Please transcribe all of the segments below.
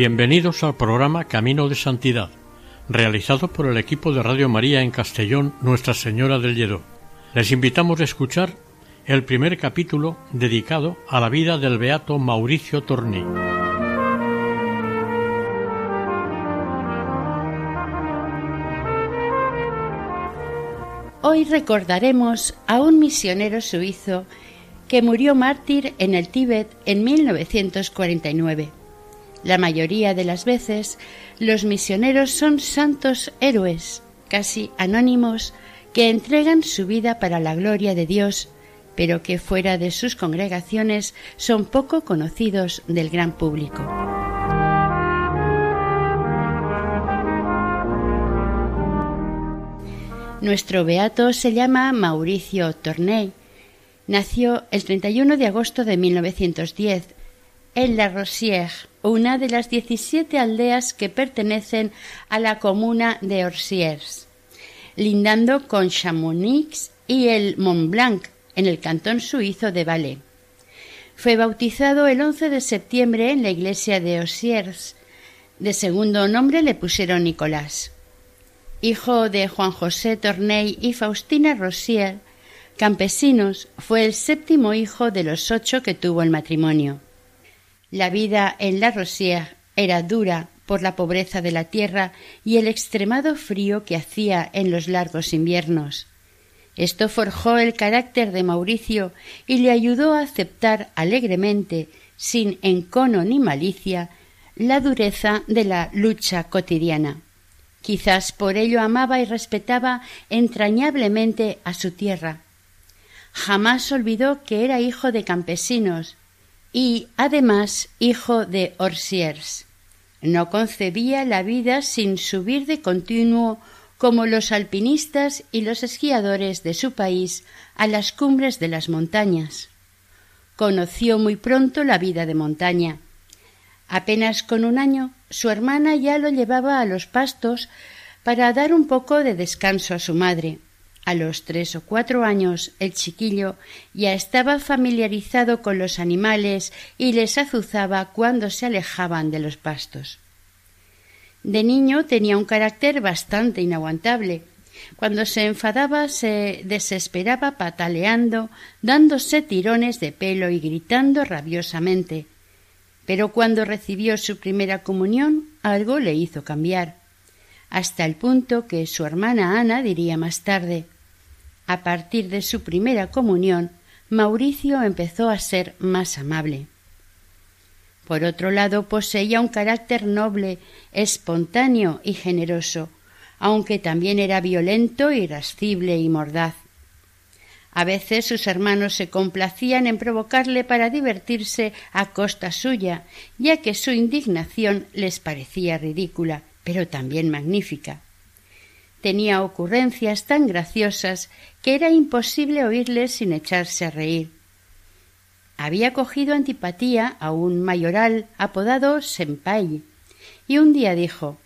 Bienvenidos al programa Camino de Santidad, realizado por el equipo de Radio María en Castellón, Nuestra Señora del Lledó. Les invitamos a escuchar el primer capítulo dedicado a la vida del beato Mauricio Torní. Hoy recordaremos a un misionero suizo que murió mártir en el Tíbet en 1949. La mayoría de las veces los misioneros son santos héroes, casi anónimos, que entregan su vida para la gloria de Dios, pero que fuera de sus congregaciones son poco conocidos del gran público. Nuestro beato se llama Mauricio Torney. Nació el 31 de agosto de 1910 en La Rosière, una de las 17 aldeas que pertenecen a la comuna de Orsiers, lindando con Chamonix y el Mont Blanc, en el cantón suizo de Valais. Fue bautizado el 11 de septiembre en la iglesia de Orsiers. De segundo nombre le pusieron Nicolás. Hijo de Juan José Torney y Faustina Rosier, campesinos, fue el séptimo hijo de los ocho que tuvo el matrimonio. La vida en la Rosía era dura por la pobreza de la tierra y el extremado frío que hacía en los largos inviernos. Esto forjó el carácter de Mauricio y le ayudó a aceptar alegremente, sin encono ni malicia, la dureza de la lucha cotidiana. Quizás por ello amaba y respetaba entrañablemente a su tierra. Jamás olvidó que era hijo de campesinos y además hijo de Orsiers. No concebía la vida sin subir de continuo como los alpinistas y los esquiadores de su país a las cumbres de las montañas. Conoció muy pronto la vida de montaña. Apenas con un año su hermana ya lo llevaba a los pastos para dar un poco de descanso a su madre. A los tres o cuatro años el chiquillo ya estaba familiarizado con los animales y les azuzaba cuando se alejaban de los pastos. De niño tenía un carácter bastante inaguantable. Cuando se enfadaba se desesperaba pataleando, dándose tirones de pelo y gritando rabiosamente. Pero cuando recibió su primera comunión algo le hizo cambiar hasta el punto que su hermana Ana diría más tarde a partir de su primera comunión, Mauricio empezó a ser más amable. Por otro lado, poseía un carácter noble, espontáneo y generoso, aunque también era violento, irascible y mordaz. A veces sus hermanos se complacían en provocarle para divertirse a costa suya, ya que su indignación les parecía ridícula, pero también magnífica. Tenía ocurrencias tan graciosas que era imposible oírles sin echarse a reír. Había cogido antipatía a un mayoral apodado Senpai, y un día dijo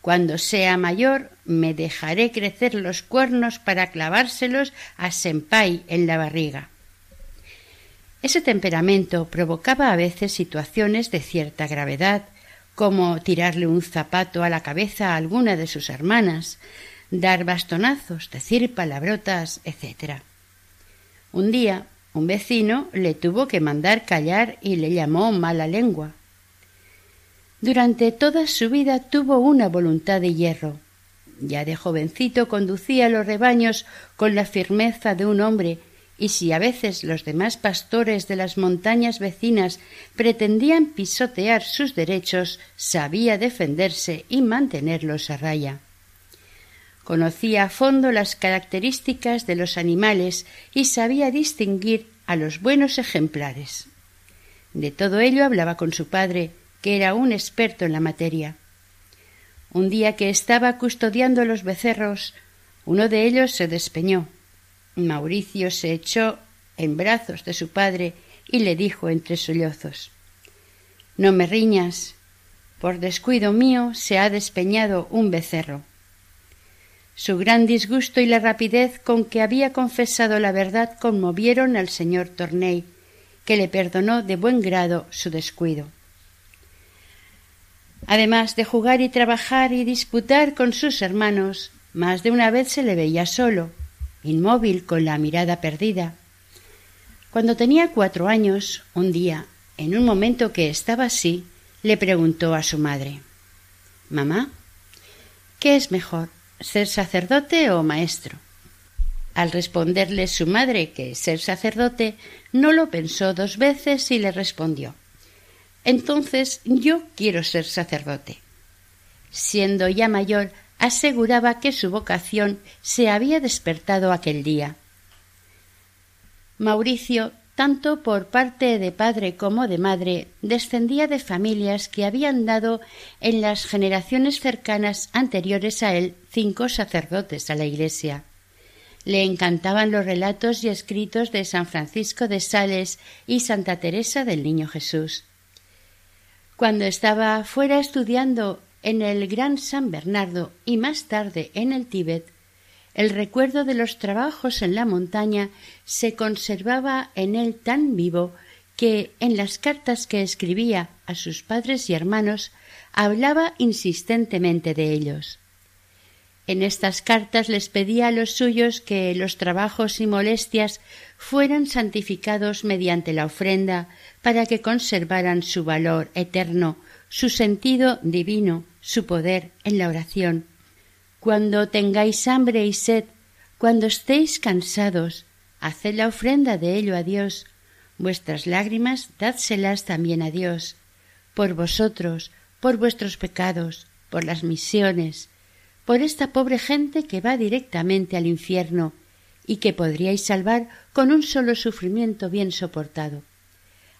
Cuando sea mayor me dejaré crecer los cuernos para clavárselos a Senpai en la barriga. Ese temperamento provocaba a veces situaciones de cierta gravedad, como tirarle un zapato a la cabeza a alguna de sus hermanas, dar bastonazos, decir palabrotas, etc. Un día un vecino le tuvo que mandar callar y le llamó mala lengua. Durante toda su vida tuvo una voluntad de hierro. Ya de jovencito conducía los rebaños con la firmeza de un hombre y si a veces los demás pastores de las montañas vecinas pretendían pisotear sus derechos, sabía defenderse y mantenerlos a raya. conocía a fondo las características de los animales y sabía distinguir a los buenos ejemplares. De todo ello hablaba con su padre, que era un experto en la materia. Un día que estaba custodiando los becerros, uno de ellos se despeñó. Mauricio se echó en brazos de su padre y le dijo entre sollozos No me riñas. Por descuido mío se ha despeñado un becerro. Su gran disgusto y la rapidez con que había confesado la verdad conmovieron al señor Torney, que le perdonó de buen grado su descuido. Además de jugar y trabajar y disputar con sus hermanos, más de una vez se le veía solo, inmóvil con la mirada perdida. Cuando tenía cuatro años, un día, en un momento que estaba así, le preguntó a su madre Mamá, ¿qué es mejor, ser sacerdote o maestro? Al responderle su madre que ser sacerdote, no lo pensó dos veces y le respondió entonces yo quiero ser sacerdote. Siendo ya mayor, aseguraba que su vocación se había despertado aquel día. Mauricio, tanto por parte de padre como de madre, descendía de familias que habían dado en las generaciones cercanas anteriores a él cinco sacerdotes a la Iglesia. Le encantaban los relatos y escritos de San Francisco de Sales y Santa Teresa del Niño Jesús. Cuando estaba fuera estudiando en el Gran San Bernardo y más tarde en el Tíbet, el recuerdo de los trabajos en la montaña se conservaba en él tan vivo que en las cartas que escribía a sus padres y hermanos hablaba insistentemente de ellos. En estas cartas les pedía a los suyos que los trabajos y molestias fueran santificados mediante la ofrenda para que conservaran su valor eterno, su sentido divino, su poder en la oración. Cuando tengáis hambre y sed, cuando estéis cansados, haced la ofrenda de ello a Dios. Vuestras lágrimas dádselas también a Dios, por vosotros, por vuestros pecados, por las misiones, por esta pobre gente que va directamente al infierno y que podríais salvar con un solo sufrimiento bien soportado.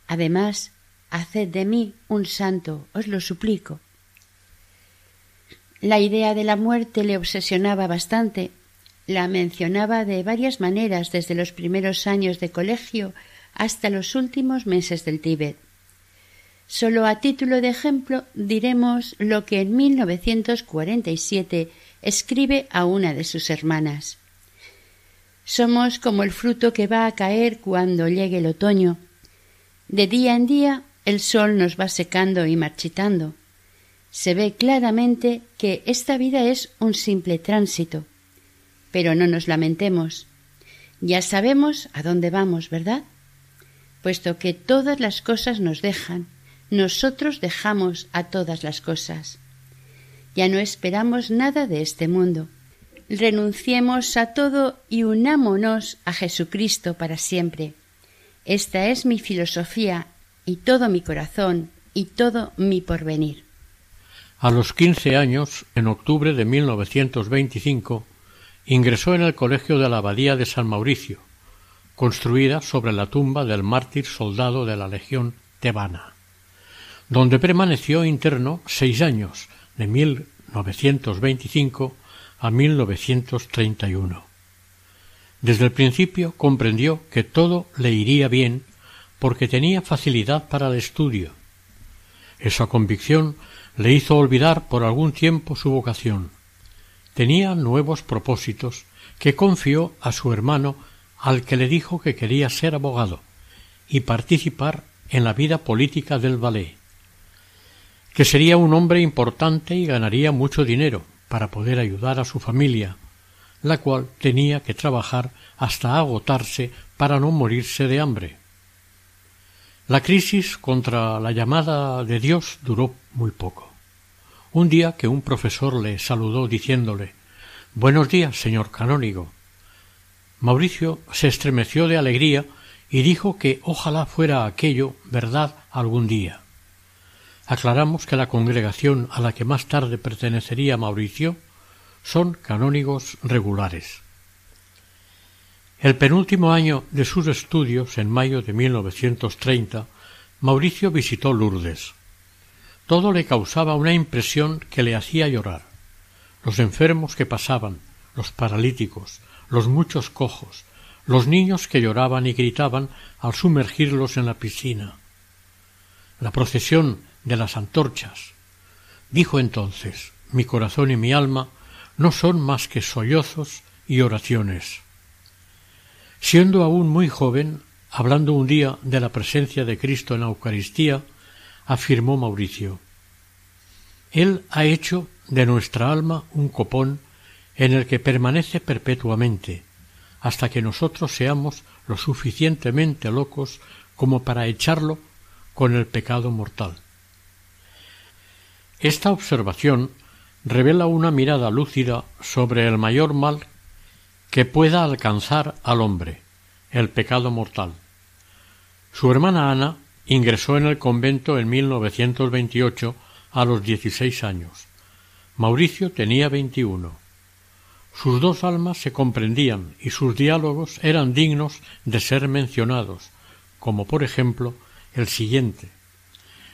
Además, haced de mí un santo, os lo suplico. La idea de la muerte le obsesionaba bastante. La mencionaba de varias maneras desde los primeros años de colegio hasta los últimos meses del Tíbet. Solo a título de ejemplo diremos lo que en 1947 escribe a una de sus hermanas. Somos como el fruto que va a caer cuando llegue el otoño. De día en día el sol nos va secando y marchitando. Se ve claramente que esta vida es un simple tránsito. Pero no nos lamentemos. Ya sabemos a dónde vamos, ¿verdad? Puesto que todas las cosas nos dejan, nosotros dejamos a todas las cosas. Ya no esperamos nada de este mundo. Renunciemos a todo y unámonos a Jesucristo para siempre. Esta es mi filosofía y todo mi corazón y todo mi porvenir. A los quince años, en octubre de 1925, ingresó en el colegio de la Abadía de San Mauricio, construida sobre la tumba del mártir soldado de la Legión tebana donde permaneció interno seis años, de 1925 a 1931. Desde el principio comprendió que todo le iría bien porque tenía facilidad para el estudio. Esa convicción le hizo olvidar por algún tiempo su vocación. Tenía nuevos propósitos que confió a su hermano al que le dijo que quería ser abogado y participar en la vida política del ballet que sería un hombre importante y ganaría mucho dinero para poder ayudar a su familia, la cual tenía que trabajar hasta agotarse para no morirse de hambre. La crisis contra la llamada de Dios duró muy poco. Un día que un profesor le saludó diciéndole Buenos días, señor canónigo. Mauricio se estremeció de alegría y dijo que ojalá fuera aquello verdad algún día. Aclaramos que la congregación a la que más tarde pertenecería Mauricio son canónigos regulares. El penúltimo año de sus estudios, en mayo de 1930, Mauricio visitó Lourdes. Todo le causaba una impresión que le hacía llorar. Los enfermos que pasaban, los paralíticos, los muchos cojos, los niños que lloraban y gritaban al sumergirlos en la piscina. La procesión de las antorchas. Dijo entonces mi corazón y mi alma no son más que sollozos y oraciones. Siendo aún muy joven, hablando un día de la presencia de Cristo en la Eucaristía, afirmó Mauricio Él ha hecho de nuestra alma un copón en el que permanece perpetuamente, hasta que nosotros seamos lo suficientemente locos como para echarlo con el pecado mortal. Esta observación revela una mirada lúcida sobre el mayor mal que pueda alcanzar al hombre, el pecado mortal. Su hermana Ana ingresó en el convento en 1928 a los dieciséis años. Mauricio tenía veintiuno. Sus dos almas se comprendían y sus diálogos eran dignos de ser mencionados, como por ejemplo el siguiente.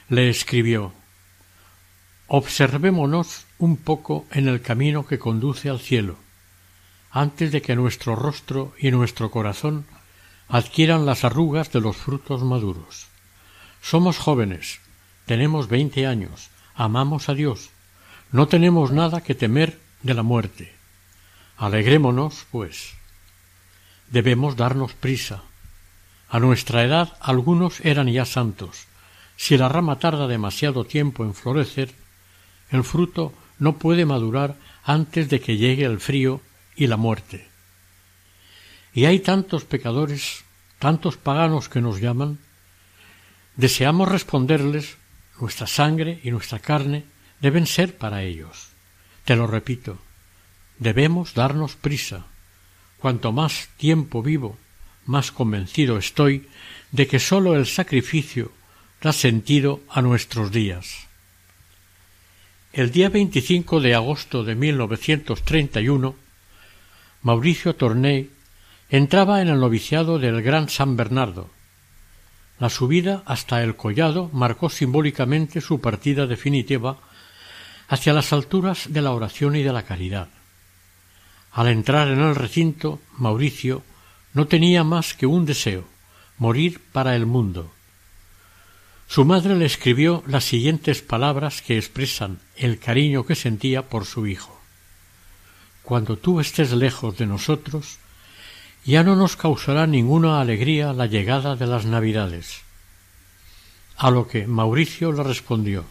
Le escribió Observémonos un poco en el camino que conduce al cielo, antes de que nuestro rostro y nuestro corazón adquieran las arrugas de los frutos maduros. Somos jóvenes, tenemos veinte años, amamos a Dios, no tenemos nada que temer de la muerte. Alegrémonos, pues. Debemos darnos prisa. A nuestra edad algunos eran ya santos. Si la rama tarda demasiado tiempo en florecer, el fruto no puede madurar antes de que llegue el frío y la muerte. Y hay tantos pecadores, tantos paganos que nos llaman, deseamos responderles nuestra sangre y nuestra carne deben ser para ellos. Te lo repito, debemos darnos prisa. Cuanto más tiempo vivo, más convencido estoy de que sólo el sacrificio da sentido a nuestros días. El día 25 de agosto de 1931, Mauricio Torney entraba en el noviciado del Gran San Bernardo. La subida hasta el collado marcó simbólicamente su partida definitiva hacia las alturas de la oración y de la caridad. Al entrar en el recinto, Mauricio no tenía más que un deseo morir para el mundo. Su madre le escribió las siguientes palabras que expresan el cariño que sentía por su hijo. Cuando tú estés lejos de nosotros, ya no nos causará ninguna alegría la llegada de las Navidades. A lo que Mauricio le respondió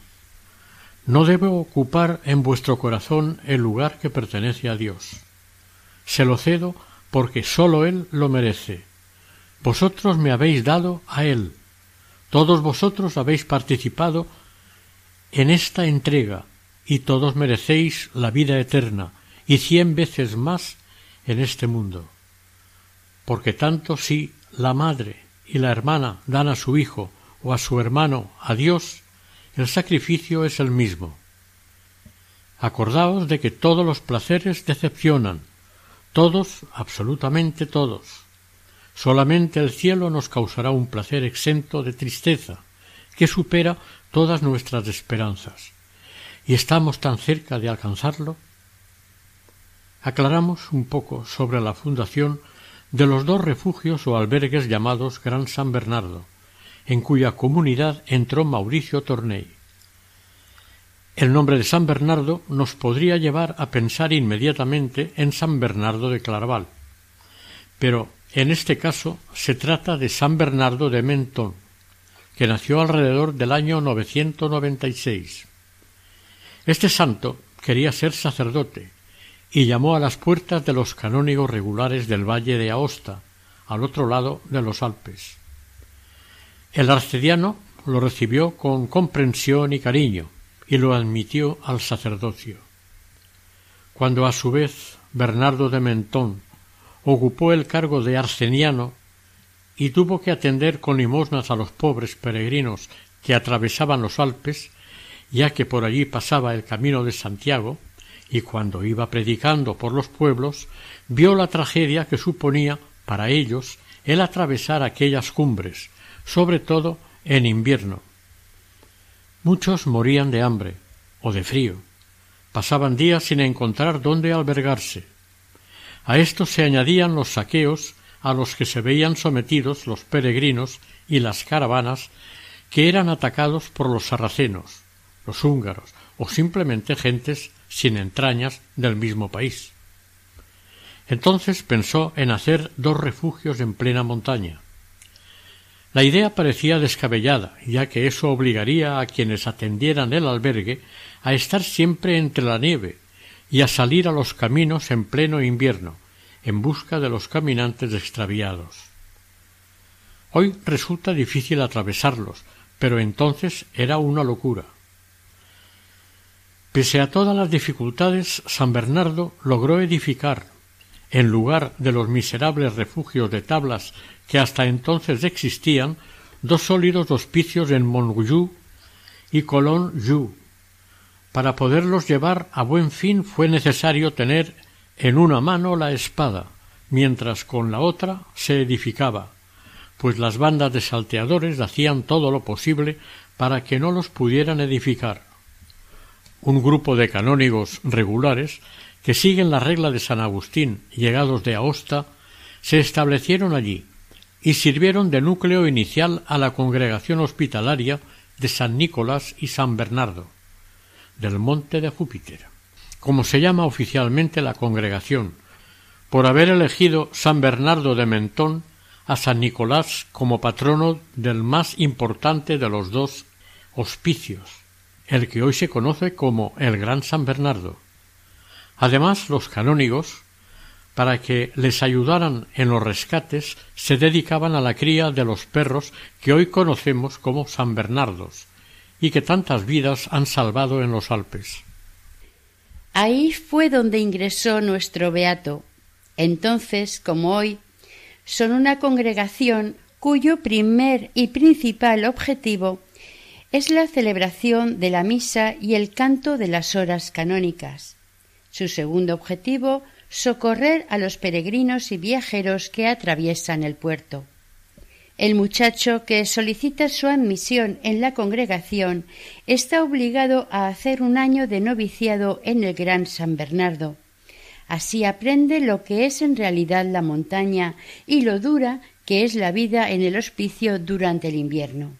No debo ocupar en vuestro corazón el lugar que pertenece a Dios. Se lo cedo porque sólo Él lo merece. Vosotros me habéis dado a Él, todos vosotros habéis participado en esta entrega y todos merecéis la vida eterna y cien veces más en este mundo. Porque tanto si la madre y la hermana dan a su hijo o a su hermano a Dios, el sacrificio es el mismo. Acordaos de que todos los placeres decepcionan, todos, absolutamente todos. Solamente el cielo nos causará un placer exento de tristeza, que supera todas nuestras esperanzas. ¿Y estamos tan cerca de alcanzarlo? Aclaramos un poco sobre la fundación de los dos refugios o albergues llamados Gran San Bernardo, en cuya comunidad entró Mauricio Torney. El nombre de San Bernardo nos podría llevar a pensar inmediatamente en San Bernardo de Claraval, pero en este caso se trata de San Bernardo de Mentón, que nació alrededor del año 996. Este santo quería ser sacerdote y llamó a las puertas de los canónigos regulares del valle de Aosta, al otro lado de los Alpes. El arcediano lo recibió con comprensión y cariño y lo admitió al sacerdocio. Cuando a su vez Bernardo de Mentón ocupó el cargo de arseniano y tuvo que atender con limosnas a los pobres peregrinos que atravesaban los Alpes, ya que por allí pasaba el camino de Santiago, y cuando iba predicando por los pueblos, vio la tragedia que suponía para ellos el atravesar aquellas cumbres, sobre todo en invierno. Muchos morían de hambre o de frío. Pasaban días sin encontrar dónde albergarse. A esto se añadían los saqueos a los que se veían sometidos los peregrinos y las caravanas que eran atacados por los sarracenos, los húngaros o simplemente gentes sin entrañas del mismo país. Entonces pensó en hacer dos refugios en plena montaña. La idea parecía descabellada, ya que eso obligaría a quienes atendieran el albergue a estar siempre entre la nieve y a salir a los caminos en pleno invierno, en busca de los caminantes extraviados. Hoy resulta difícil atravesarlos, pero entonces era una locura. Pese a todas las dificultades, San Bernardo logró edificar, en lugar de los miserables refugios de tablas que hasta entonces existían, dos sólidos hospicios en Montjoux y Colón-Joux. Para poderlos llevar a buen fin fue necesario tener en una mano la espada, mientras con la otra se edificaba, pues las bandas de salteadores hacían todo lo posible para que no los pudieran edificar. Un grupo de canónigos regulares que siguen la regla de San Agustín, llegados de Aosta, se establecieron allí y sirvieron de núcleo inicial a la congregación hospitalaria de San Nicolás y San Bernardo, del Monte de Júpiter, como se llama oficialmente la congregación, por haber elegido San Bernardo de Mentón a San Nicolás como patrono del más importante de los dos hospicios, el que hoy se conoce como el Gran San Bernardo. Además, los canónigos, para que les ayudaran en los rescates, se dedicaban a la cría de los perros que hoy conocemos como San Bernardos, y que tantas vidas han salvado en los Alpes. Ahí fue donde ingresó nuestro beato. Entonces, como hoy, son una congregación cuyo primer y principal objetivo es la celebración de la misa y el canto de las horas canónicas. Su segundo objetivo, socorrer a los peregrinos y viajeros que atraviesan el puerto. El muchacho que solicita su admisión en la congregación está obligado a hacer un año de noviciado en el Gran San Bernardo. Así aprende lo que es en realidad la montaña y lo dura que es la vida en el hospicio durante el invierno.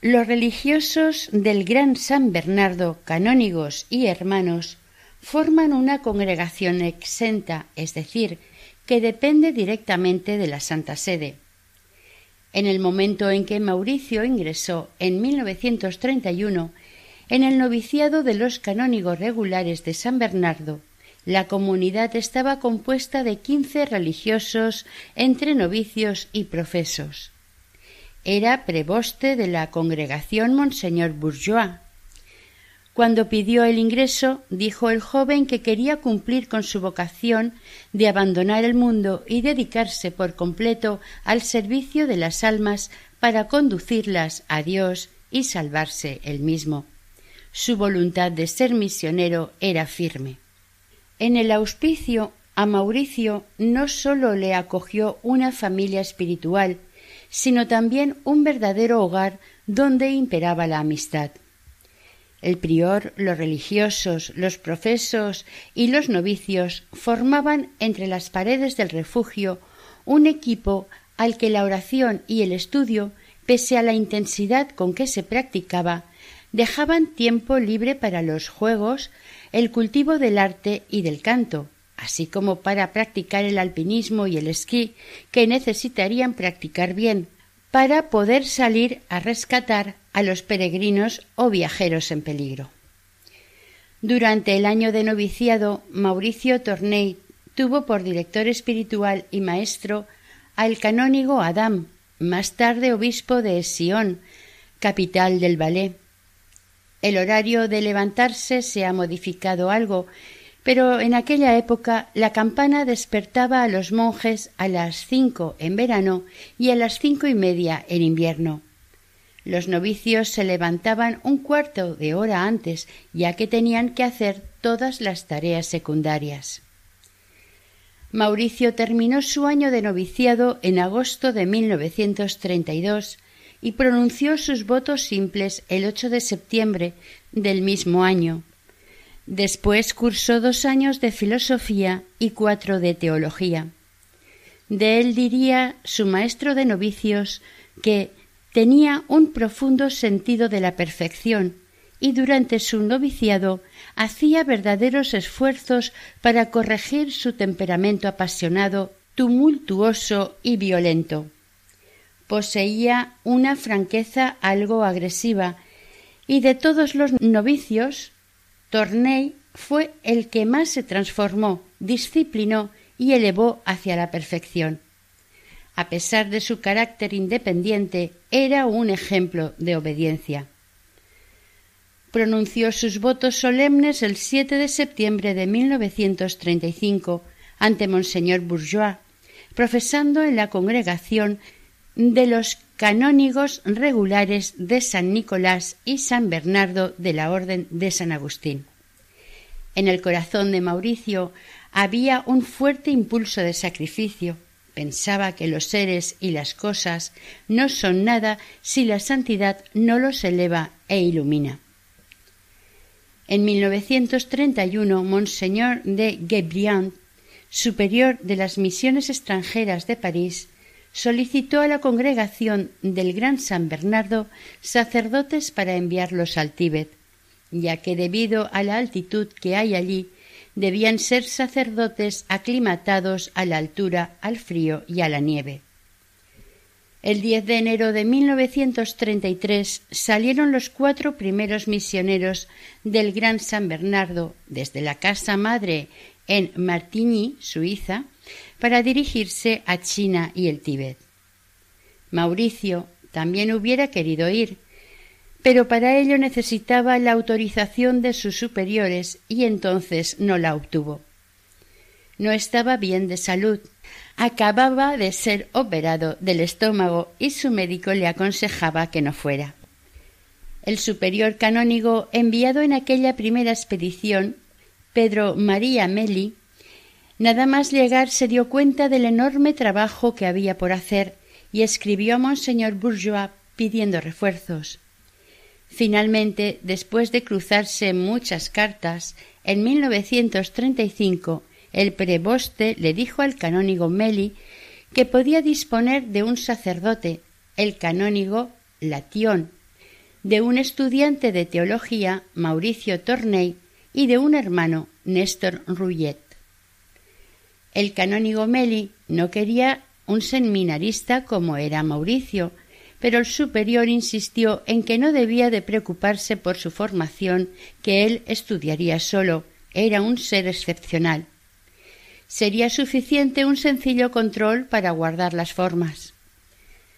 Los religiosos del Gran San Bernardo, canónigos y hermanos, forman una congregación exenta, es decir, que depende directamente de la Santa Sede. En el momento en que Mauricio ingresó en 1931 en el noviciado de los canónigos regulares de San Bernardo, la comunidad estaba compuesta de quince religiosos entre novicios y profesos. Era preboste de la congregación Monseñor Bourgeois, cuando pidió el ingreso, dijo el joven que quería cumplir con su vocación de abandonar el mundo y dedicarse por completo al servicio de las almas para conducirlas a Dios y salvarse él mismo. Su voluntad de ser misionero era firme. En el auspicio a Mauricio no sólo le acogió una familia espiritual, sino también un verdadero hogar donde imperaba la amistad. El prior, los religiosos, los profesos y los novicios formaban entre las paredes del refugio un equipo al que la oración y el estudio, pese a la intensidad con que se practicaba, dejaban tiempo libre para los juegos, el cultivo del arte y del canto, así como para practicar el alpinismo y el esquí, que necesitarían practicar bien, para poder salir a rescatar a los peregrinos o viajeros en peligro. Durante el año de noviciado, Mauricio Torney tuvo por director espiritual y maestro al canónigo Adam, más tarde obispo de Sion, capital del Valais. El horario de levantarse se ha modificado algo, pero en aquella época la campana despertaba a los monjes a las cinco en verano y a las cinco y media en invierno. Los novicios se levantaban un cuarto de hora antes, ya que tenían que hacer todas las tareas secundarias. Mauricio terminó su año de noviciado en agosto de 1932 y pronunció sus votos simples el 8 de septiembre del mismo año. Después cursó dos años de filosofía y cuatro de teología. De él diría su maestro de novicios que tenía un profundo sentido de la perfección y durante su noviciado hacía verdaderos esfuerzos para corregir su temperamento apasionado, tumultuoso y violento. Poseía una franqueza algo agresiva y de todos los novicios, Torney fue el que más se transformó, disciplinó y elevó hacia la perfección. A pesar de su carácter independiente, era un ejemplo de obediencia. Pronunció sus votos solemnes el 7 de septiembre de 1935 ante Monseñor Bourgeois, profesando en la congregación de los canónigos regulares de San Nicolás y San Bernardo de la Orden de San Agustín. En el corazón de Mauricio había un fuerte impulso de sacrificio. Pensaba que los seres y las cosas no son nada si la santidad no los eleva e ilumina. En 1931, Monseñor de Guébriant, superior de las misiones extranjeras de París, solicitó a la congregación del Gran San Bernardo sacerdotes para enviarlos al Tíbet, ya que debido a la altitud que hay allí, debían ser sacerdotes aclimatados a la altura, al frío y a la nieve. El 10 de enero de 1933 salieron los cuatro primeros misioneros del Gran San Bernardo desde la casa madre en Martigny, Suiza, para dirigirse a China y el Tíbet. Mauricio también hubiera querido ir, pero para ello necesitaba la autorización de sus superiores y entonces no la obtuvo. No estaba bien de salud, acababa de ser operado del estómago y su médico le aconsejaba que no fuera. El superior canónigo enviado en aquella primera expedición, Pedro María Meli, nada más llegar se dio cuenta del enorme trabajo que había por hacer y escribió a Monseñor Bourgeois pidiendo refuerzos. Finalmente, después de cruzarse muchas cartas, en 1935 el preboste le dijo al canónigo Meli que podía disponer de un sacerdote, el canónigo Latión, de un estudiante de teología, Mauricio Torney, y de un hermano, Néstor. El canónigo Meli no quería un seminarista como era Mauricio, pero el superior insistió en que no debía de preocuparse por su formación, que él estudiaría solo, era un ser excepcional sería suficiente un sencillo control para guardar las formas.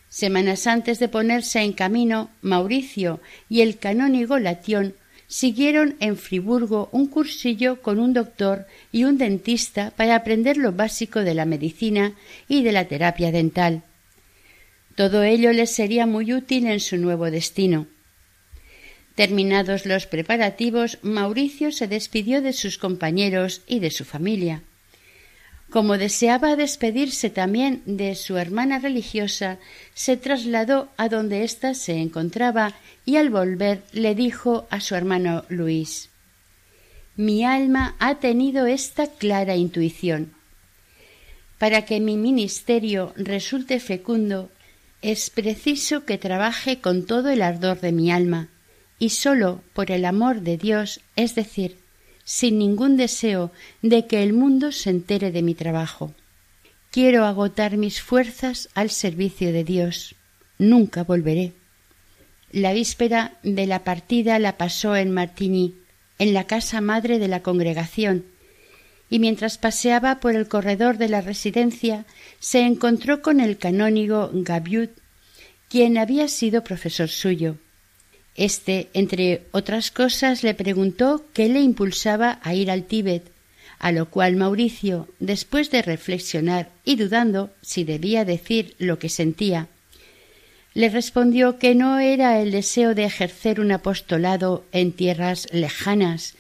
Semanas antes de ponerse en camino, Mauricio y el canónigo Latión siguieron en Friburgo un cursillo con un doctor y un dentista para aprender lo básico de la medicina y de la terapia dental. Todo ello les sería muy útil en su nuevo destino. Terminados los preparativos, Mauricio se despidió de sus compañeros y de su familia. Como deseaba despedirse también de su hermana religiosa, se trasladó a donde ésta se encontraba y al volver le dijo a su hermano Luis Mi alma ha tenido esta clara intuición. Para que mi ministerio resulte fecundo, es preciso que trabaje con todo el ardor de mi alma, y sólo por el amor de Dios, es decir, sin ningún deseo de que el mundo se entere de mi trabajo. Quiero agotar mis fuerzas al servicio de Dios. Nunca volveré. La víspera de la partida la pasó en Martigny, en la casa madre de la congregación, y mientras paseaba por el corredor de la residencia se encontró con el canónigo Gaviut, quien había sido profesor suyo. Este, entre otras cosas, le preguntó qué le impulsaba a ir al Tíbet, a lo cual Mauricio, después de reflexionar y dudando si debía decir lo que sentía, le respondió que no era el deseo de ejercer un apostolado en tierras lejanas,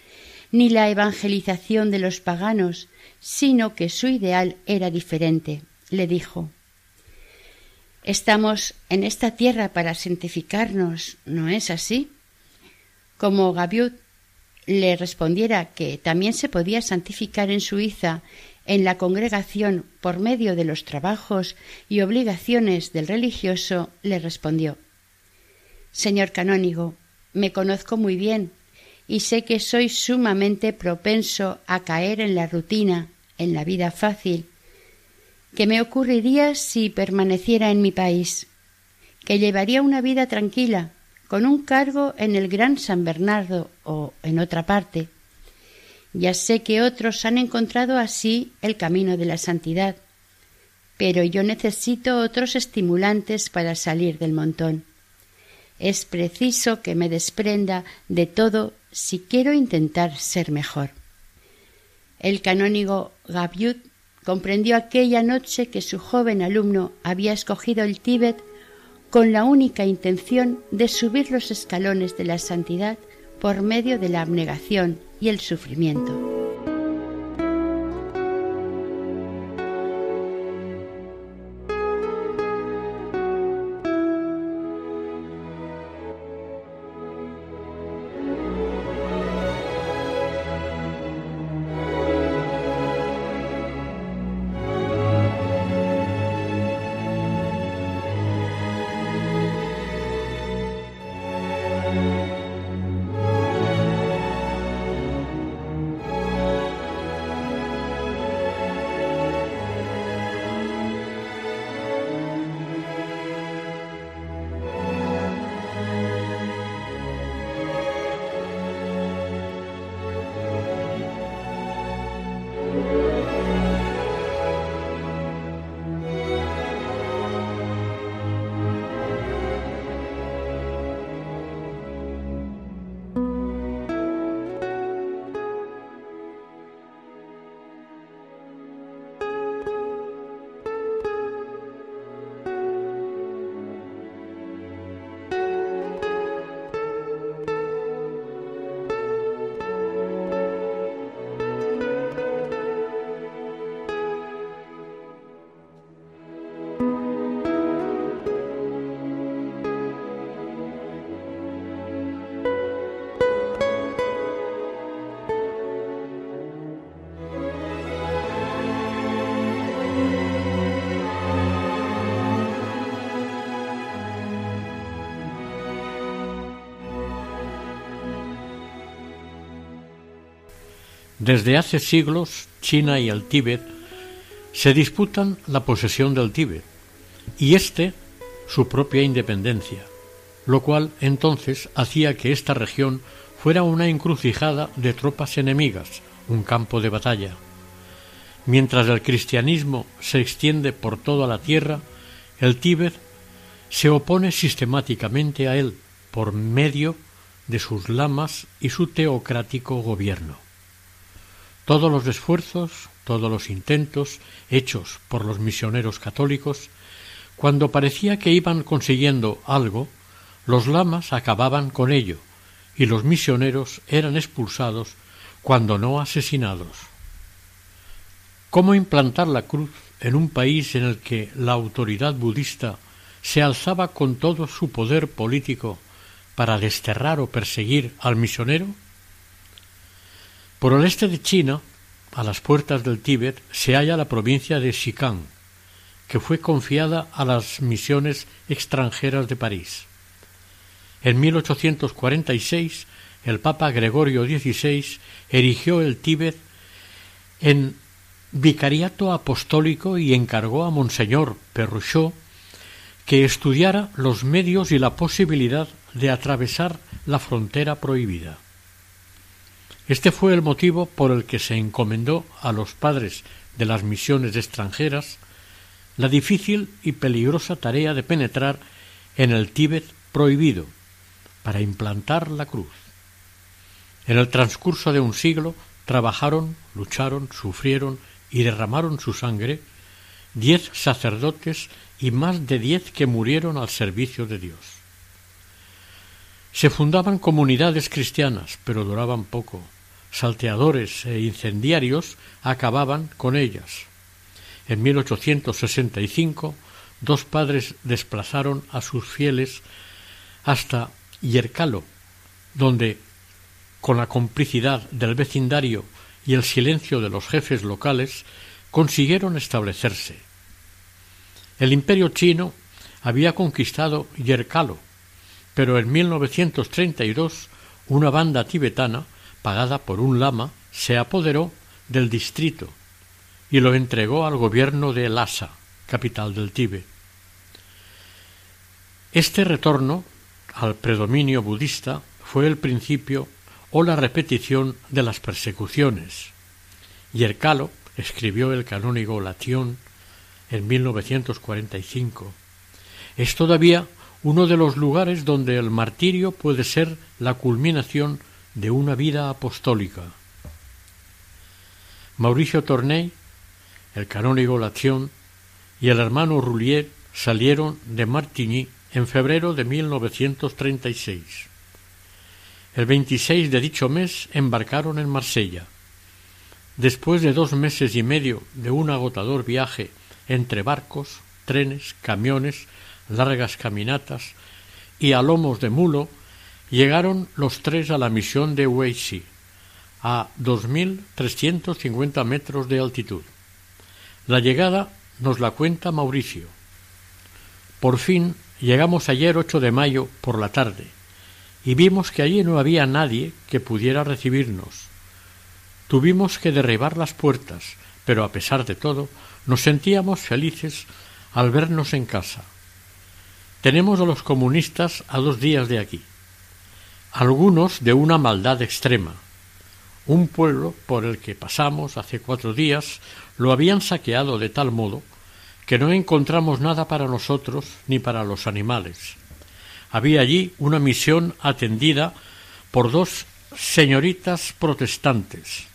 ni la evangelización de los paganos, sino que su ideal era diferente. Le dijo Estamos en esta tierra para santificarnos, ¿no es así? Como Gaviot le respondiera que también se podía santificar en Suiza en la congregación por medio de los trabajos y obligaciones del religioso, le respondió Señor canónigo, me conozco muy bien y sé que soy sumamente propenso a caer en la rutina, en la vida fácil, que me ocurriría si permaneciera en mi país, que llevaría una vida tranquila, con un cargo en el Gran San Bernardo o en otra parte. Ya sé que otros han encontrado así el camino de la santidad, pero yo necesito otros estimulantes para salir del montón. Es preciso que me desprenda de todo si quiero intentar ser mejor. El canónigo Gaviut comprendió aquella noche que su joven alumno había escogido el Tíbet con la única intención de subir los escalones de la santidad por medio de la abnegación y el sufrimiento. Desde hace siglos, China y el Tíbet se disputan la posesión del Tíbet y éste su propia independencia, lo cual entonces hacía que esta región fuera una encrucijada de tropas enemigas, un campo de batalla. Mientras el cristianismo se extiende por toda la tierra, el Tíbet se opone sistemáticamente a él por medio de sus lamas y su teocrático gobierno. Todos los esfuerzos, todos los intentos hechos por los misioneros católicos, cuando parecía que iban consiguiendo algo, los lamas acababan con ello, y los misioneros eran expulsados, cuando no asesinados. ¿Cómo implantar la cruz en un país en el que la autoridad budista se alzaba con todo su poder político para desterrar o perseguir al misionero? Por el este de China, a las puertas del Tíbet, se halla la provincia de Xikang, que fue confiada a las misiones extranjeras de París. En 1846, el Papa Gregorio XVI erigió el Tíbet en vicariato apostólico y encargó a Monseñor Perruchot que estudiara los medios y la posibilidad de atravesar la frontera prohibida. Este fue el motivo por el que se encomendó a los padres de las misiones extranjeras la difícil y peligrosa tarea de penetrar en el Tíbet prohibido para implantar la cruz. En el transcurso de un siglo trabajaron, lucharon, sufrieron y derramaron su sangre diez sacerdotes y más de diez que murieron al servicio de Dios. Se fundaban comunidades cristianas, pero duraban poco, salteadores e incendiarios acababan con ellas. En 1865 dos padres desplazaron a sus fieles hasta Yercalo, donde, con la complicidad del vecindario y el silencio de los jefes locales, consiguieron establecerse. El imperio chino había conquistado Yerkalo, pero en 1932 una banda tibetana, pagada por un lama, se apoderó del distrito y lo entregó al gobierno de Lhasa, capital del Tíbet. Este retorno al predominio budista fue el principio o la repetición de las persecuciones. Yerkalo escribió el canónigo Latión en 1945. Es todavía uno de los lugares donde el martirio puede ser la culminación de una vida apostólica. Mauricio Torney, el canónigo Latión y el hermano Roulier salieron de Martigny en febrero de 1936. El 26 de dicho mes embarcaron en Marsella. Después de dos meses y medio de un agotador viaje entre barcos, trenes, camiones, largas caminatas y a lomos de mulo, llegaron los tres a la misión de Weishi, a 2.350 metros de altitud. La llegada nos la cuenta Mauricio. Por fin llegamos ayer 8 de mayo por la tarde y vimos que allí no había nadie que pudiera recibirnos. Tuvimos que derribar las puertas, pero a pesar de todo nos sentíamos felices al vernos en casa. Tenemos a los comunistas a dos días de aquí, algunos de una maldad extrema. Un pueblo por el que pasamos hace cuatro días lo habían saqueado de tal modo que no encontramos nada para nosotros ni para los animales. Había allí una misión atendida por dos señoritas protestantes.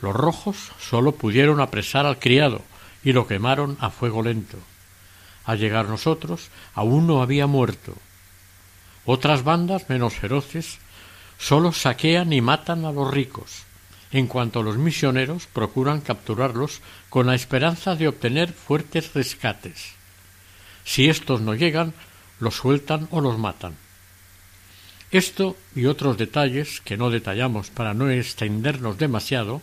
Los rojos sólo pudieron apresar al criado y lo quemaron a fuego lento. Al llegar nosotros, aún no había muerto. Otras bandas menos feroces sólo saquean y matan a los ricos, en cuanto los misioneros procuran capturarlos con la esperanza de obtener fuertes rescates. Si estos no llegan, los sueltan o los matan. Esto y otros detalles que no detallamos para no extendernos demasiado,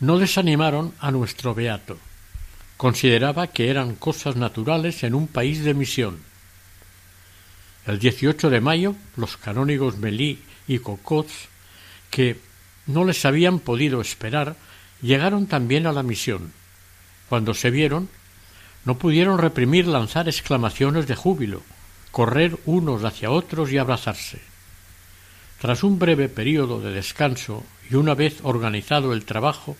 no desanimaron a nuestro beato consideraba que eran cosas naturales en un país de misión. El 18 de mayo, los canónigos Melí y Cocoz, que no les habían podido esperar, llegaron también a la misión. Cuando se vieron, no pudieron reprimir lanzar exclamaciones de júbilo, correr unos hacia otros y abrazarse. Tras un breve período de descanso y una vez organizado el trabajo,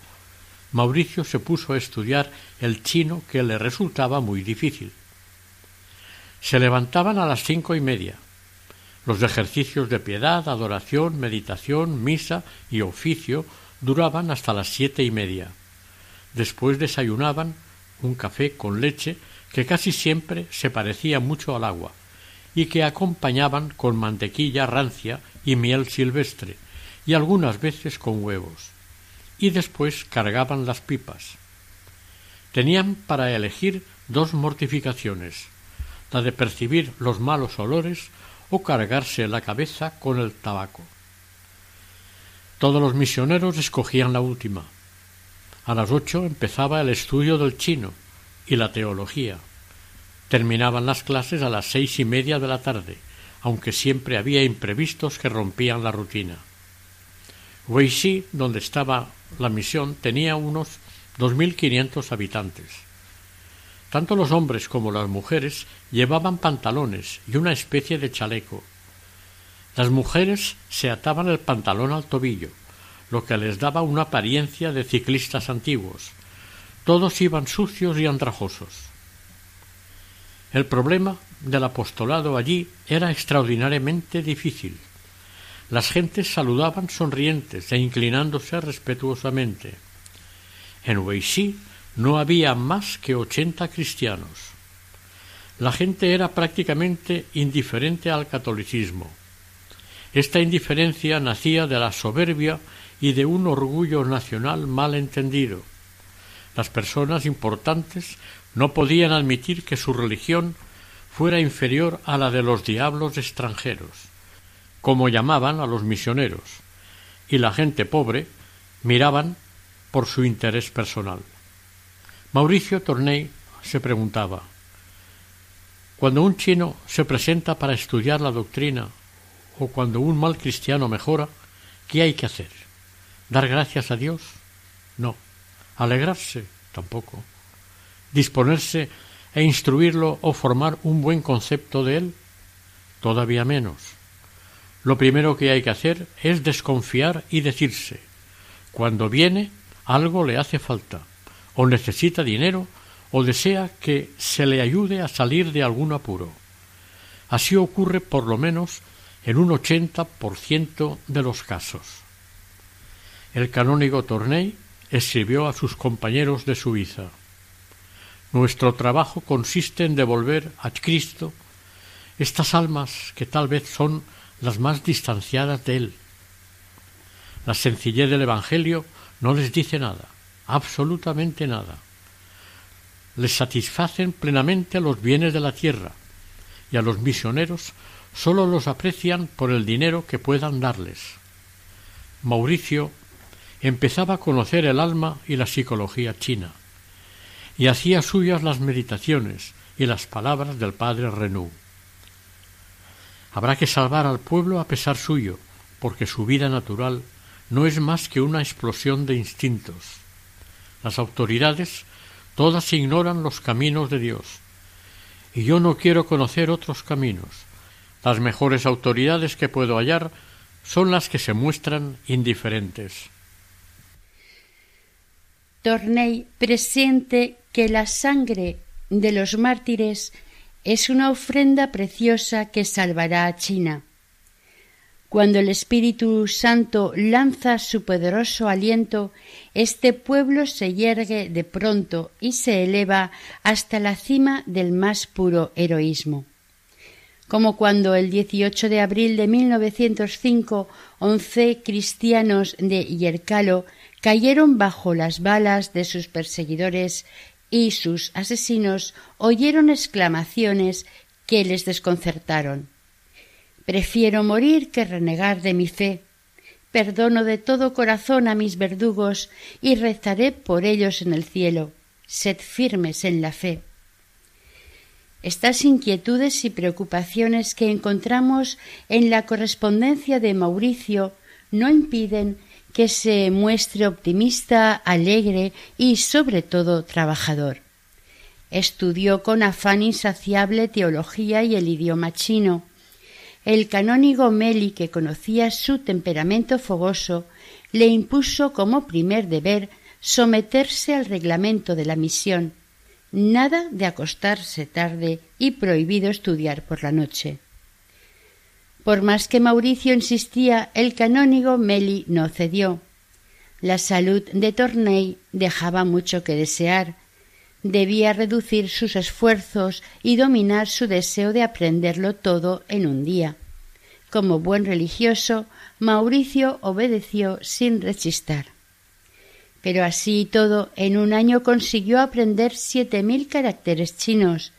Mauricio se puso a estudiar el chino que le resultaba muy difícil. Se levantaban a las cinco y media. Los ejercicios de piedad, adoración, meditación, misa y oficio duraban hasta las siete y media. Después desayunaban un café con leche que casi siempre se parecía mucho al agua y que acompañaban con mantequilla rancia y miel silvestre y algunas veces con huevos y después cargaban las pipas. Tenían para elegir dos mortificaciones, la de percibir los malos olores o cargarse la cabeza con el tabaco. Todos los misioneros escogían la última. A las ocho empezaba el estudio del chino y la teología. Terminaban las clases a las seis y media de la tarde, aunque siempre había imprevistos que rompían la rutina. Weishi, donde estaba la misión tenía unos dos mil quinientos habitantes. Tanto los hombres como las mujeres llevaban pantalones y una especie de chaleco. Las mujeres se ataban el pantalón al tobillo, lo que les daba una apariencia de ciclistas antiguos. Todos iban sucios y andrajosos. El problema del apostolado allí era extraordinariamente difícil. Las gentes saludaban sonrientes e inclinándose respetuosamente. En no había más que ochenta cristianos. La gente era prácticamente indiferente al catolicismo. Esta indiferencia nacía de la soberbia y de un orgullo nacional mal entendido. Las personas importantes no podían admitir que su religión fuera inferior a la de los diablos extranjeros, como llamaban a los misioneros, y la gente pobre miraban por su interés personal. Mauricio Torney se preguntaba cuando un chino se presenta para estudiar la doctrina o cuando un mal cristiano mejora, ¿qué hay que hacer? ¿Dar gracias a Dios? No. ¿Alegrarse? Tampoco. ¿Disponerse e instruirlo o formar un buen concepto de él? Todavía menos. Lo primero que hay que hacer es desconfiar y decirse cuando viene algo le hace falta, o necesita dinero, o desea que se le ayude a salir de algún apuro. Así ocurre por lo menos en un ochenta por ciento de los casos. El canónigo Torney escribió a sus compañeros de Suiza Nuestro trabajo consiste en devolver a Cristo estas almas que tal vez son las más distanciadas de Él. La sencillez del Evangelio no les dice nada, absolutamente nada les satisfacen plenamente los bienes de la tierra, y a los misioneros sólo los aprecian por el dinero que puedan darles. Mauricio empezaba a conocer el alma y la psicología china, y hacía suyas las meditaciones y las palabras del padre Renou. Habrá que salvar al pueblo a pesar suyo, porque su vida natural no es más que una explosión de instintos. Las autoridades Todas ignoran los caminos de Dios. Y yo no quiero conocer otros caminos. Las mejores autoridades que puedo hallar son las que se muestran indiferentes. Torney presiente que la sangre de los mártires es una ofrenda preciosa que salvará a China. Cuando el Espíritu Santo lanza su poderoso aliento, este pueblo se yergue de pronto y se eleva hasta la cima del más puro heroísmo. Como cuando el 18 de abril de 1905 once cristianos de Yercalo cayeron bajo las balas de sus perseguidores y sus asesinos oyeron exclamaciones que les desconcertaron. Prefiero morir que renegar de mi fe. Perdono de todo corazón a mis verdugos y rezaré por ellos en el cielo. Sed firmes en la fe. Estas inquietudes y preocupaciones que encontramos en la correspondencia de Mauricio no impiden que se muestre optimista, alegre y sobre todo trabajador. Estudió con afán insaciable teología y el idioma chino, el canónigo Meli, que conocía su temperamento fogoso, le impuso como primer deber someterse al reglamento de la misión, nada de acostarse tarde y prohibido estudiar por la noche. Por más que Mauricio insistía, el canónigo Meli no cedió. La salud de Torney dejaba mucho que desear. Debía reducir sus esfuerzos y dominar su deseo de aprenderlo todo en un día. Como buen religioso, Mauricio obedeció sin rechistar. Pero así y todo, en un año consiguió aprender siete mil caracteres chinos.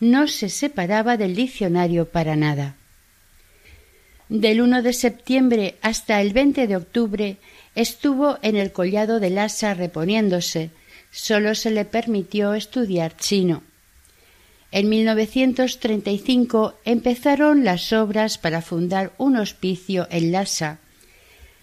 No se separaba del diccionario para nada. Del 1 de septiembre hasta el 20 de octubre estuvo en el collado de Lhasa reponiéndose. Solo se le permitió estudiar chino. En 1935 empezaron las obras para fundar un hospicio en Lhasa.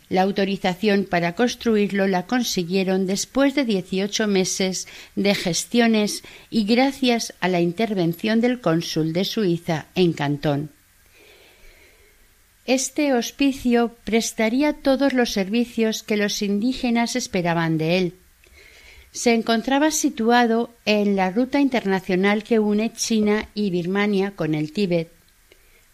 La autorización para construirlo la consiguieron después de 18 meses de gestiones y gracias a la intervención del cónsul de Suiza en Cantón. Este hospicio prestaría todos los servicios que los indígenas esperaban de él se encontraba situado en la ruta internacional que une China y Birmania con el Tíbet.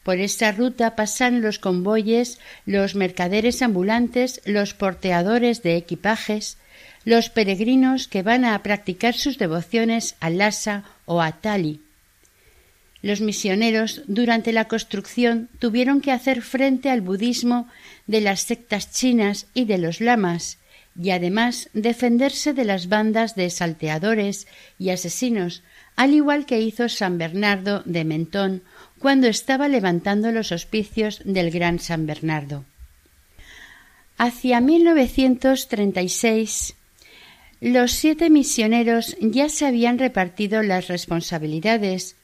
Por esta ruta pasan los convoyes, los mercaderes ambulantes, los porteadores de equipajes, los peregrinos que van a practicar sus devociones a Lhasa o a Tali. Los misioneros durante la construcción tuvieron que hacer frente al budismo de las sectas chinas y de los lamas, y además defenderse de las bandas de salteadores y asesinos, al igual que hizo San Bernardo de Mentón cuando estaba levantando los hospicios del gran San Bernardo. Hacia 1936 los siete misioneros ya se habían repartido las responsabilidades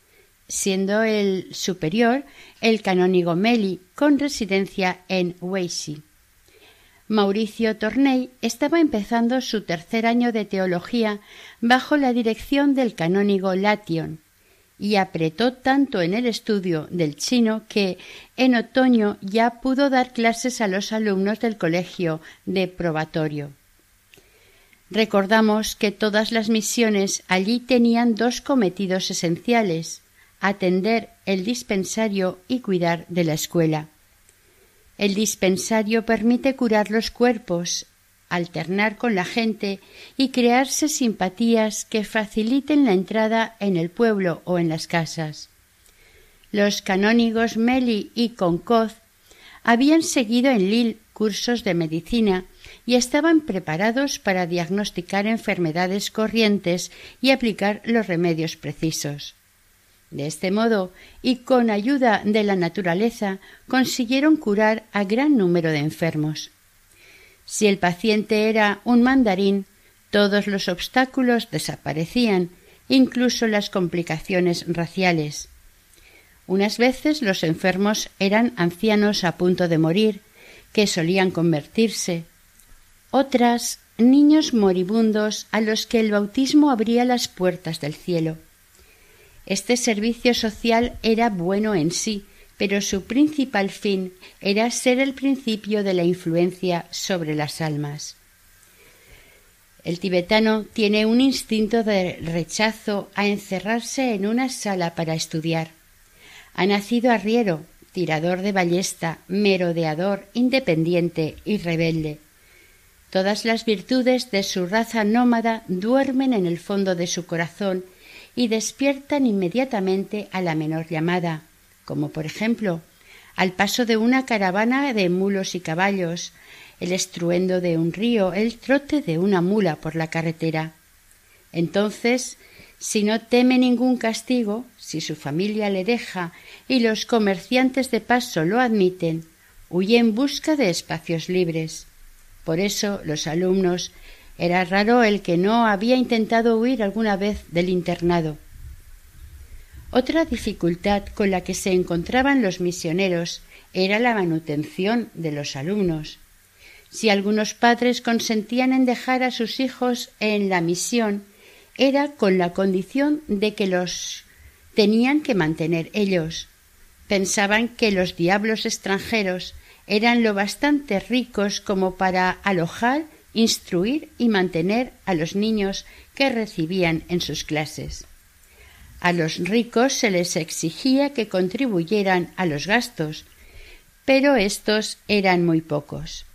siendo el superior el canónigo Meli, con residencia en. Mauricio Torney estaba empezando su tercer año de teología bajo la dirección del canónigo Lation y apretó tanto en el estudio del chino que en otoño ya pudo dar clases a los alumnos del colegio de probatorio. Recordamos que todas las misiones allí tenían dos cometidos esenciales atender el dispensario y cuidar de la escuela. El dispensario permite curar los cuerpos, alternar con la gente y crearse simpatías que faciliten la entrada en el pueblo o en las casas. Los canónigos Meli y Concoz habían seguido en Lille cursos de medicina y estaban preparados para diagnosticar enfermedades corrientes y aplicar los remedios precisos. De este modo, y con ayuda de la naturaleza, consiguieron curar a gran número de enfermos. Si el paciente era un mandarín, todos los obstáculos desaparecían, incluso las complicaciones raciales. Unas veces los enfermos eran ancianos a punto de morir, que solían convertirse. Otras, niños moribundos a los que el bautismo abría las puertas del cielo. Este servicio social era bueno en sí, pero su principal fin era ser el principio de la influencia sobre las almas. El tibetano tiene un instinto de rechazo a encerrarse en una sala para estudiar. Ha nacido arriero, tirador de ballesta, merodeador, independiente y rebelde. Todas las virtudes de su raza nómada duermen en el fondo de su corazón y despiertan inmediatamente a la menor llamada, como por ejemplo al paso de una caravana de mulos y caballos, el estruendo de un río, el trote de una mula por la carretera. Entonces, si no teme ningún castigo, si su familia le deja y los comerciantes de paso lo admiten, huye en busca de espacios libres. Por eso los alumnos era raro el que no había intentado huir alguna vez del internado. Otra dificultad con la que se encontraban los misioneros era la manutención de los alumnos. Si algunos padres consentían en dejar a sus hijos en la misión, era con la condición de que los tenían que mantener ellos. Pensaban que los diablos extranjeros eran lo bastante ricos como para alojar instruir y mantener a los niños que recibían en sus clases. A los ricos se les exigía que contribuyeran a los gastos, pero estos eran muy pocos.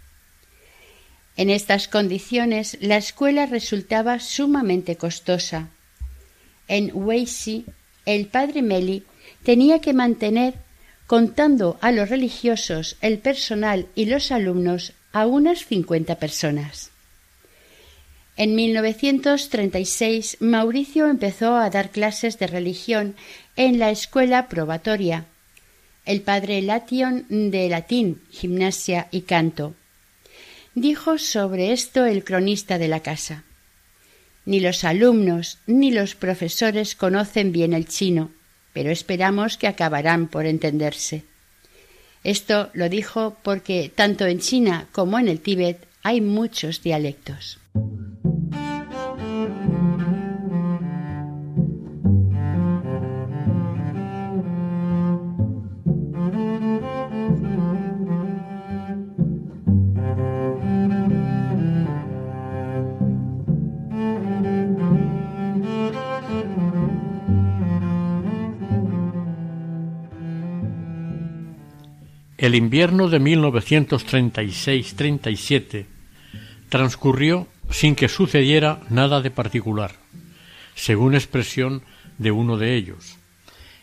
En estas condiciones la escuela resultaba sumamente costosa. En Weishi, el padre Meli tenía que mantener, contando a los religiosos, el personal y los alumnos, a unas cincuenta personas. En 1936 Mauricio empezó a dar clases de religión en la escuela probatoria. El padre Lation de latín, gimnasia y canto. Dijo sobre esto el cronista de la casa. Ni los alumnos ni los profesores conocen bien el chino, pero esperamos que acabarán por entenderse. Esto lo dijo porque tanto en China como en el Tíbet hay muchos dialectos. El invierno de 1936-37 transcurrió sin que sucediera nada de particular, según expresión de uno de ellos.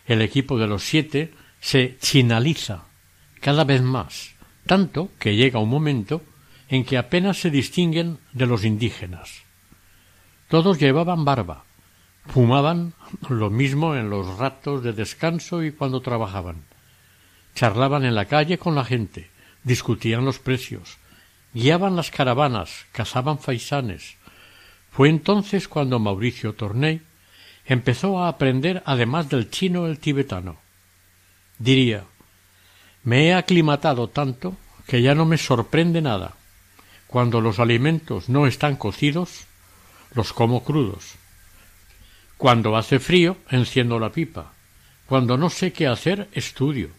El equipo de los siete se chinaliza cada vez más, tanto que llega un momento en que apenas se distinguen de los indígenas. Todos llevaban barba, fumaban lo mismo en los ratos de descanso y cuando trabajaban. Charlaban en la calle con la gente, discutían los precios, guiaban las caravanas, cazaban faisanes. Fue entonces cuando Mauricio Torney empezó a aprender además del chino el tibetano. Diría me he aclimatado tanto que ya no me sorprende nada. Cuando los alimentos no están cocidos, los como crudos. Cuando hace frío, enciendo la pipa. Cuando no sé qué hacer, estudio.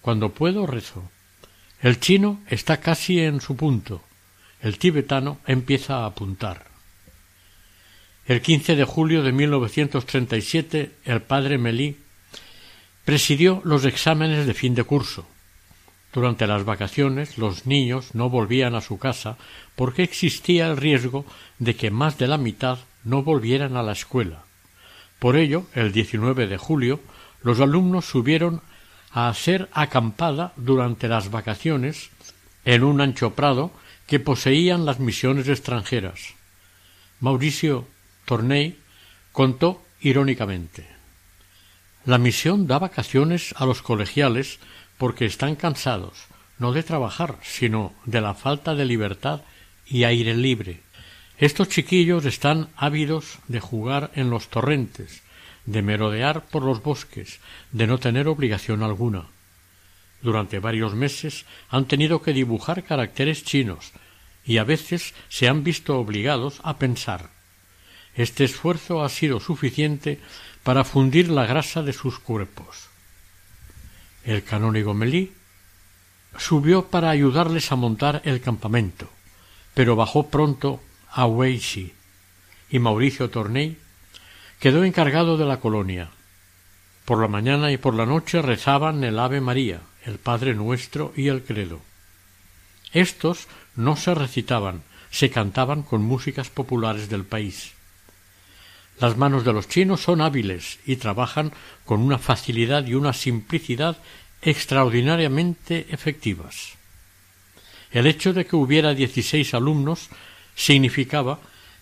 Cuando puedo, rezo. El chino está casi en su punto. El tibetano empieza a apuntar. El 15 de julio de 1937, el padre Melí presidió los exámenes de fin de curso. Durante las vacaciones los niños no volvían a su casa porque existía el riesgo de que más de la mitad no volvieran a la escuela. Por ello, el 19 de julio, los alumnos subieron a hacer acampada durante las vacaciones en un ancho prado que poseían las misiones extranjeras. Mauricio Torney contó irónicamente La misión da vacaciones a los colegiales porque están cansados, no de trabajar, sino de la falta de libertad y aire libre. Estos chiquillos están ávidos de jugar en los torrentes, de merodear por los bosques, de no tener obligación alguna. Durante varios meses han tenido que dibujar caracteres chinos y a veces se han visto obligados a pensar. Este esfuerzo ha sido suficiente para fundir la grasa de sus cuerpos. El canónigo Melí subió para ayudarles a montar el campamento, pero bajó pronto a Weishi y Mauricio Torney quedó encargado de la colonia. Por la mañana y por la noche rezaban el Ave María, el Padre Nuestro y el Credo. Estos no se recitaban, se cantaban con músicas populares del país. Las manos de los chinos son hábiles y trabajan con una facilidad y una simplicidad extraordinariamente efectivas. El hecho de que hubiera dieciséis alumnos significaba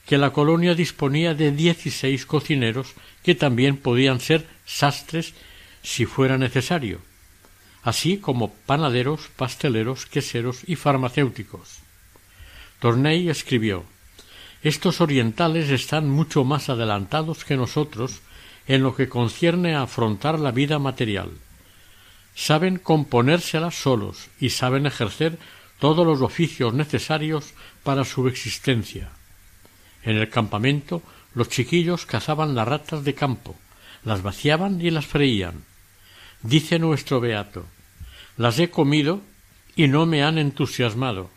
que la colonia disponía de dieciséis cocineros que también podían ser sastres si fuera necesario, así como panaderos, pasteleros, queseros y farmacéuticos. Torney escribió Estos orientales están mucho más adelantados que nosotros en lo que concierne a afrontar la vida material. Saben componérsela solos y saben ejercer todos los oficios necesarios para su existencia. En el campamento los chiquillos cazaban las ratas de campo, las vaciaban y las freían. Dice nuestro beato las he comido y no me han entusiasmado.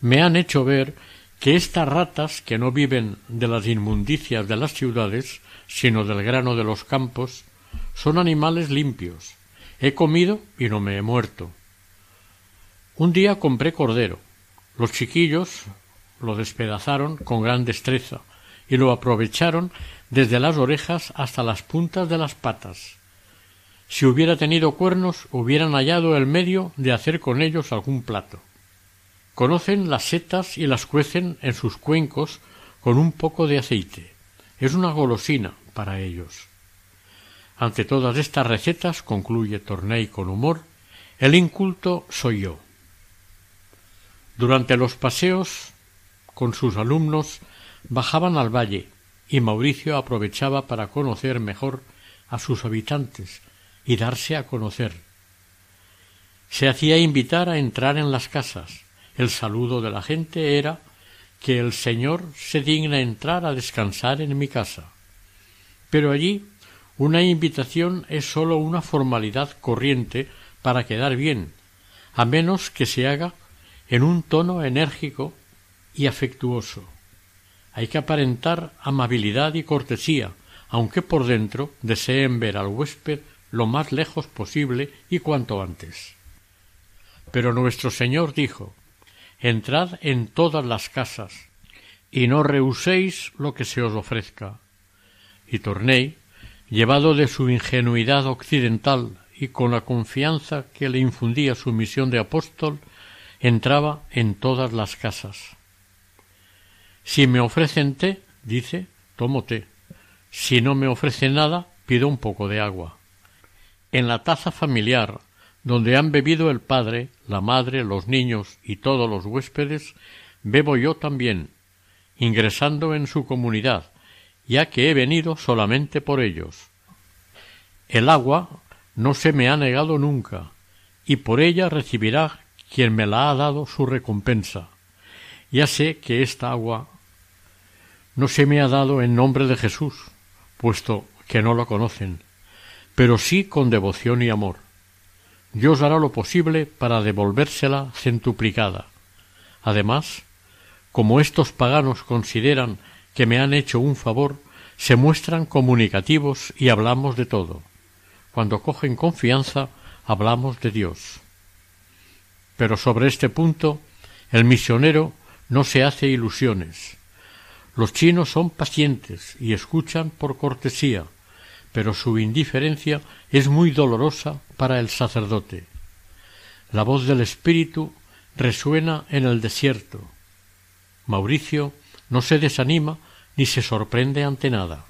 Me han hecho ver que estas ratas que no viven de las inmundicias de las ciudades, sino del grano de los campos, son animales limpios. He comido y no me he muerto. Un día compré cordero. Los chiquillos lo despedazaron con gran destreza y lo aprovecharon desde las orejas hasta las puntas de las patas. Si hubiera tenido cuernos, hubieran hallado el medio de hacer con ellos algún plato. Conocen las setas y las cuecen en sus cuencos con un poco de aceite. Es una golosina para ellos. Ante todas estas recetas, concluye Torney con humor, el inculto soy yo. Durante los paseos con sus alumnos bajaban al valle y Mauricio aprovechaba para conocer mejor a sus habitantes y darse a conocer. Se hacía invitar a entrar en las casas. El saludo de la gente era que el Señor se digna entrar a descansar en mi casa. Pero allí una invitación es sólo una formalidad corriente para quedar bien, a menos que se haga en un tono enérgico y afectuoso. Hay que aparentar amabilidad y cortesía, aunque por dentro deseen ver al huésped lo más lejos posible y cuanto antes. Pero nuestro Señor dijo Entrad en todas las casas, y no rehuséis lo que se os ofrezca. Y Torney llevado de su ingenuidad occidental y con la confianza que le infundía su misión de apóstol, entraba en todas las casas. Si me ofrecen té, dice, tomo té. Si no me ofrecen nada, pido un poco de agua. En la taza familiar, donde han bebido el padre, la madre, los niños y todos los huéspedes, bebo yo también, ingresando en su comunidad, ya que he venido solamente por ellos. El agua no se me ha negado nunca, y por ella recibirá quien me la ha dado su recompensa. Ya sé que esta agua no se me ha dado en nombre de Jesús, puesto que no lo conocen, pero sí con devoción y amor. Dios hará lo posible para devolvérsela centuplicada. Además, como estos paganos consideran que me han hecho un favor, se muestran comunicativos y hablamos de todo. Cuando cogen confianza, hablamos de Dios. Pero sobre este punto, el misionero no se hace ilusiones. Los chinos son pacientes y escuchan por cortesía, pero su indiferencia es muy dolorosa para el sacerdote. La voz del Espíritu resuena en el desierto. Mauricio no se desanima ni se sorprende ante nada.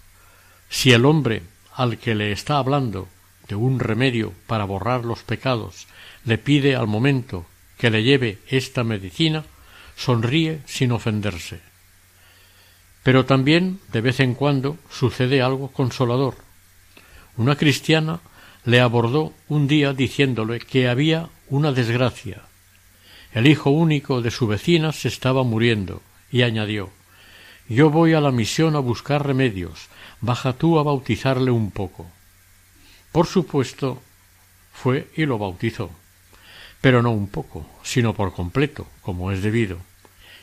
Si el hombre al que le está hablando de un remedio para borrar los pecados le pide al momento que le lleve esta medicina, sonríe sin ofenderse. Pero también de vez en cuando sucede algo consolador. Una cristiana le abordó un día diciéndole que había una desgracia. El hijo único de su vecina se estaba muriendo, y añadió Yo voy a la misión a buscar remedios, baja tú a bautizarle un poco. Por supuesto, fue y lo bautizó, pero no un poco, sino por completo, como es debido.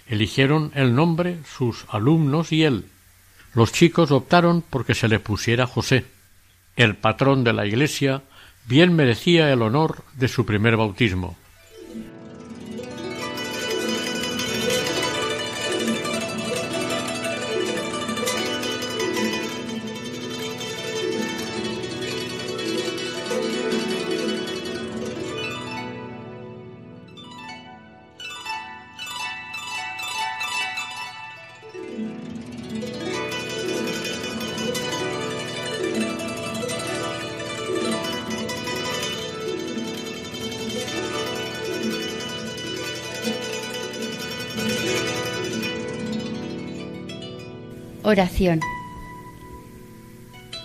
Eligieron el nombre sus alumnos y él. Los chicos optaron porque se le pusiera José. El patrón de la Iglesia bien merecía el honor de su primer bautismo. Oración.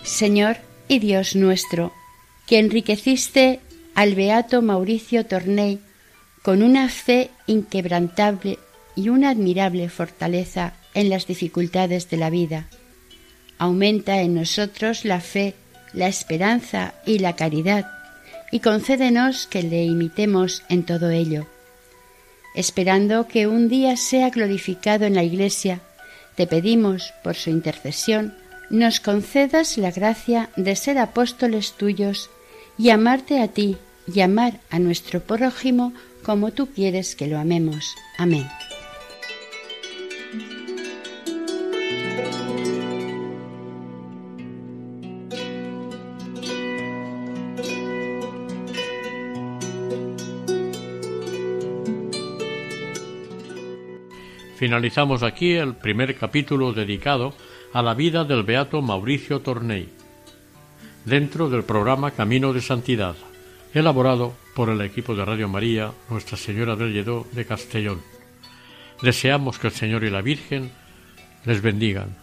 Señor y Dios nuestro, que enriqueciste al beato Mauricio Torney con una fe inquebrantable y una admirable fortaleza en las dificultades de la vida. Aumenta en nosotros la fe, la esperanza y la caridad, y concédenos que le imitemos en todo ello, esperando que un día sea glorificado en la Iglesia te pedimos, por su intercesión, nos concedas la gracia de ser apóstoles tuyos y amarte a ti y amar a nuestro prójimo como tú quieres que lo amemos. Amén. Finalizamos aquí el primer capítulo dedicado a la vida del beato Mauricio Tornei, dentro del programa Camino de Santidad, elaborado por el equipo de Radio María Nuestra Señora del Lledó de Castellón. Deseamos que el Señor y la Virgen les bendigan